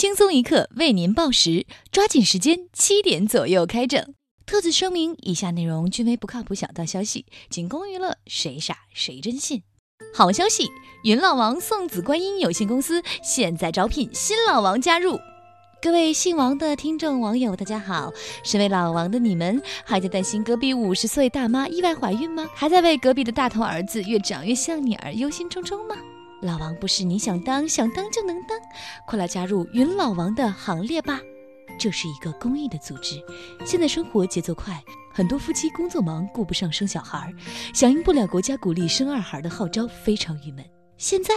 轻松一刻为您报时，抓紧时间，七点左右开整。特此声明，以下内容均为不靠谱小道消息，仅供娱乐，谁傻谁真信。好消息，云老王送子观音有限公司现在招聘新老王加入。各位姓王的听众网友，大家好！身为老王的你们，还在担心隔壁五十岁大妈意外怀孕吗？还在为隔壁的大头儿子越长越像你而忧心忡忡吗？老王不是你想当想当就能当，快来加入云老王的行列吧！这是一个公益的组织。现在生活节奏快，很多夫妻工作忙，顾不上生小孩，响应不了国家鼓励生二孩的号召，非常郁闷。现在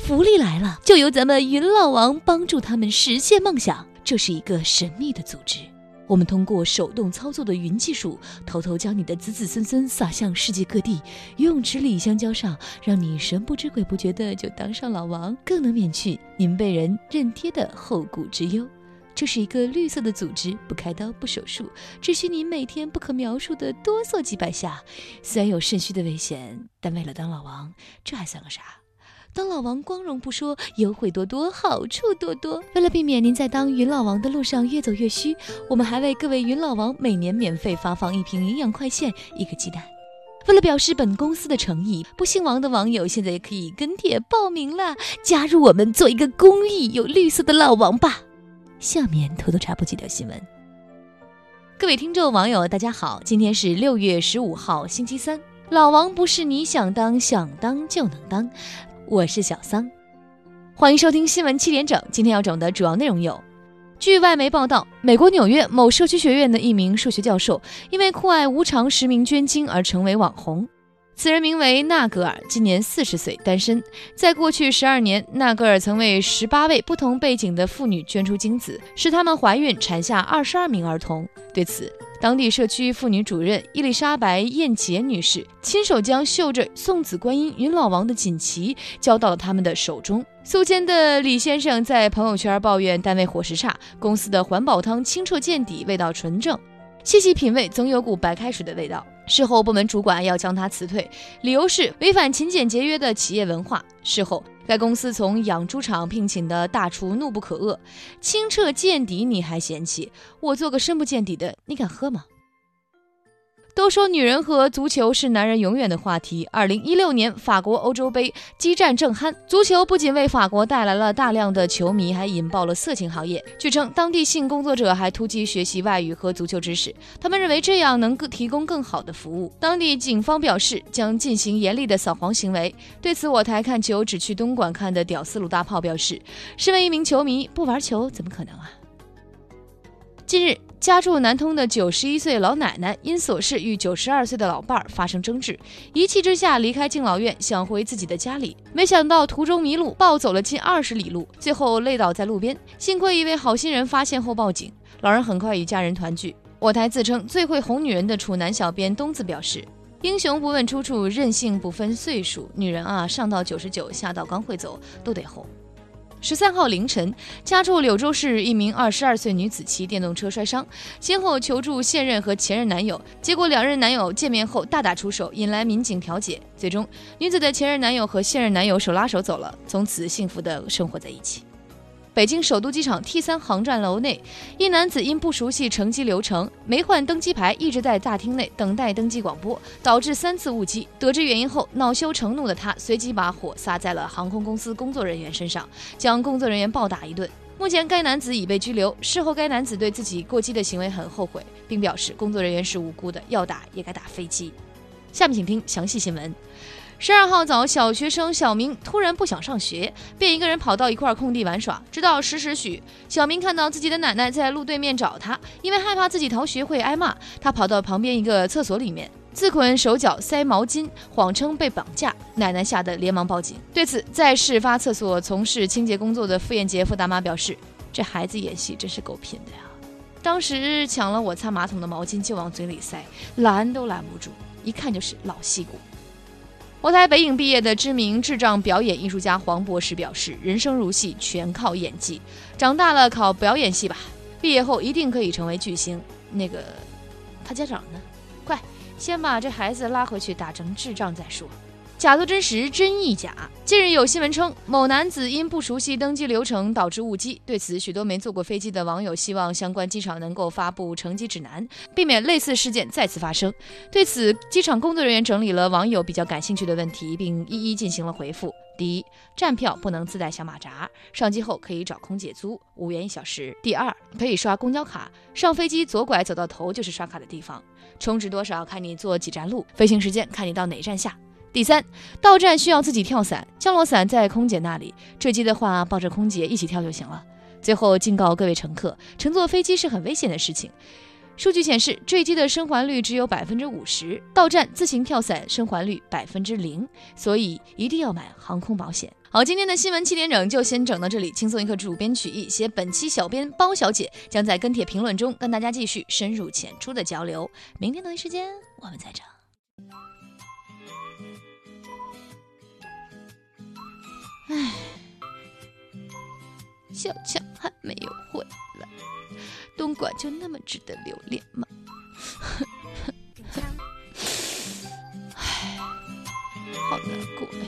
福利来了，就由咱们云老王帮助他们实现梦想。这是一个神秘的组织，我们通过手动操作的云技术，偷偷将你的子子孙孙撒向世界各地，游泳池里、香蕉上，让你神不知鬼不觉的就当上老王，更能免去您被人认贴的后顾之忧。这是一个绿色的组织，不开刀不手术，只需你每天不可描述的哆嗦几百下。虽然有肾虚的危险，但为了当老王，这还算个啥？当老王光荣不说，优惠多多，好处多多。为了避免您在当云老王的路上越走越虚，我们还为各位云老王每年免费发放一瓶营养快线，一个鸡蛋。为了表示本公司的诚意，不姓王的网友现在也可以跟帖报名了，加入我们，做一个公益又绿色的老王吧。下面偷偷插播几条新闻。各位听众网友，大家好，今天是六月十五号，星期三。老王不是你想当想当就能当。我是小桑，欢迎收听新闻七点整。今天要整的主要内容有：据外媒报道，美国纽约某社区学院的一名数学教授，因为酷爱无偿实名捐精而成为网红。此人名为纳格尔，今年四十岁，单身。在过去十二年，纳格尔曾为十八位不同背景的妇女捐出精子，使她们怀孕，产下二十二名儿童。对此，当地社区妇女主任伊丽莎白·燕杰女士亲手将绣着“送子观音云老王”的锦旗交到了他们的手中。宿迁的李先生在朋友圈抱怨单位伙食差，公司的环保汤清澈见底，味道纯正，细细品味总有股白开水的味道。事后部门主管要将他辞退，理由是违反勤俭节约的企业文化。事后该公司从养猪场聘请的大厨怒不可遏，清澈见底你还嫌弃？我做个深不见底的，你敢喝吗？都说女人和足球是男人永远的话题。二零一六年法国欧洲杯激战正酣，足球不仅为法国带来了大量的球迷，还引爆了色情行业。据称，当地性工作者还突击学习外语和足球知识，他们认为这样能够提供更好的服务。当地警方表示将进行严厉的扫黄行为。对此，我台看球只去东莞看的屌丝鲁大炮表示：“身为一名球迷，不玩球怎么可能啊？”近日。家住南通的九十一岁老奶奶因琐事与九十二岁的老伴儿发生争执，一气之下离开敬老院，想回自己的家里，没想到途中迷路，暴走了近二十里路，最后累倒在路边。幸亏一位好心人发现后报警，老人很快与家人团聚。我台自称最会哄女人的处男小编东子表示：“英雄不问出处，任性不分岁数，女人啊，上到九十九，下到刚会走，都得哄。”十三号凌晨，家住柳州市一名二十二岁女子骑电动车摔伤，先后求助现任和前任男友，结果两任男友见面后大打出手，引来民警调解。最终，女子的前任男友和现任男友手拉手走了，从此幸福的生活在一起。北京首都机场 T 三航站楼内，一男子因不熟悉乘机流程，没换登机牌，一直在大厅内等待登机广播，导致三次误机。得知原因后，恼羞成怒的他随即把火撒在了航空公司工作人员身上，将工作人员暴打一顿。目前该男子已被拘留。事后，该男子对自己过激的行为很后悔，并表示工作人员是无辜的，要打也该打飞机。下面请听详细新闻。十二号早，小学生小明突然不想上学，便一个人跑到一块空地玩耍。直到十时许，小明看到自己的奶奶在路对面找他，因为害怕自己逃学会挨骂，他跑到旁边一个厕所里面自捆手脚，塞毛巾，谎称被绑架。奶奶吓得连忙报警。对此，在事发厕所从事清洁工作的傅艳杰傅大妈表示：“这孩子演戏真是够拼的呀！当时抢了我擦马桶的毛巾就往嘴里塞，拦都拦不住，一看就是老戏骨。”我台北影毕业的知名智障表演艺术家黄博士表示：“人生如戏，全靠演技。长大了考表演系吧，毕业后一定可以成为巨星。”那个，他家长呢？快，先把这孩子拉回去打成智障再说。假作真实，真亦假。近日有新闻称，某男子因不熟悉登机流程导致误机。对此，许多没坐过飞机的网友希望相关机场能够发布乘机指南，避免类似事件再次发生。对此，机场工作人员整理了网友比较感兴趣的问题，并一一进行了回复。第一，站票不能自带小马扎，上机后可以找空姐租，五元一小时。第二，可以刷公交卡，上飞机左拐走到头就是刷卡的地方，充值多少看你坐几站路，飞行时间看你到哪站下。第三，到站需要自己跳伞，降落伞在空姐那里。坠机的话，抱着空姐一起跳就行了。最后警告各位乘客，乘坐飞机是很危险的事情。数据显示，坠机的生还率只有百分之五十，到站自行跳伞生还率百分之零，所以一定要买航空保险。好，今天的新闻七点整就先整到这里，轻松一刻，主编曲艺，写本期小编包小姐将在跟帖评论中跟大家继续深入浅出的交流。明天同一时间我们再整。唉，小强还没有回来，东莞就那么值得留恋吗？唉，好难过呀。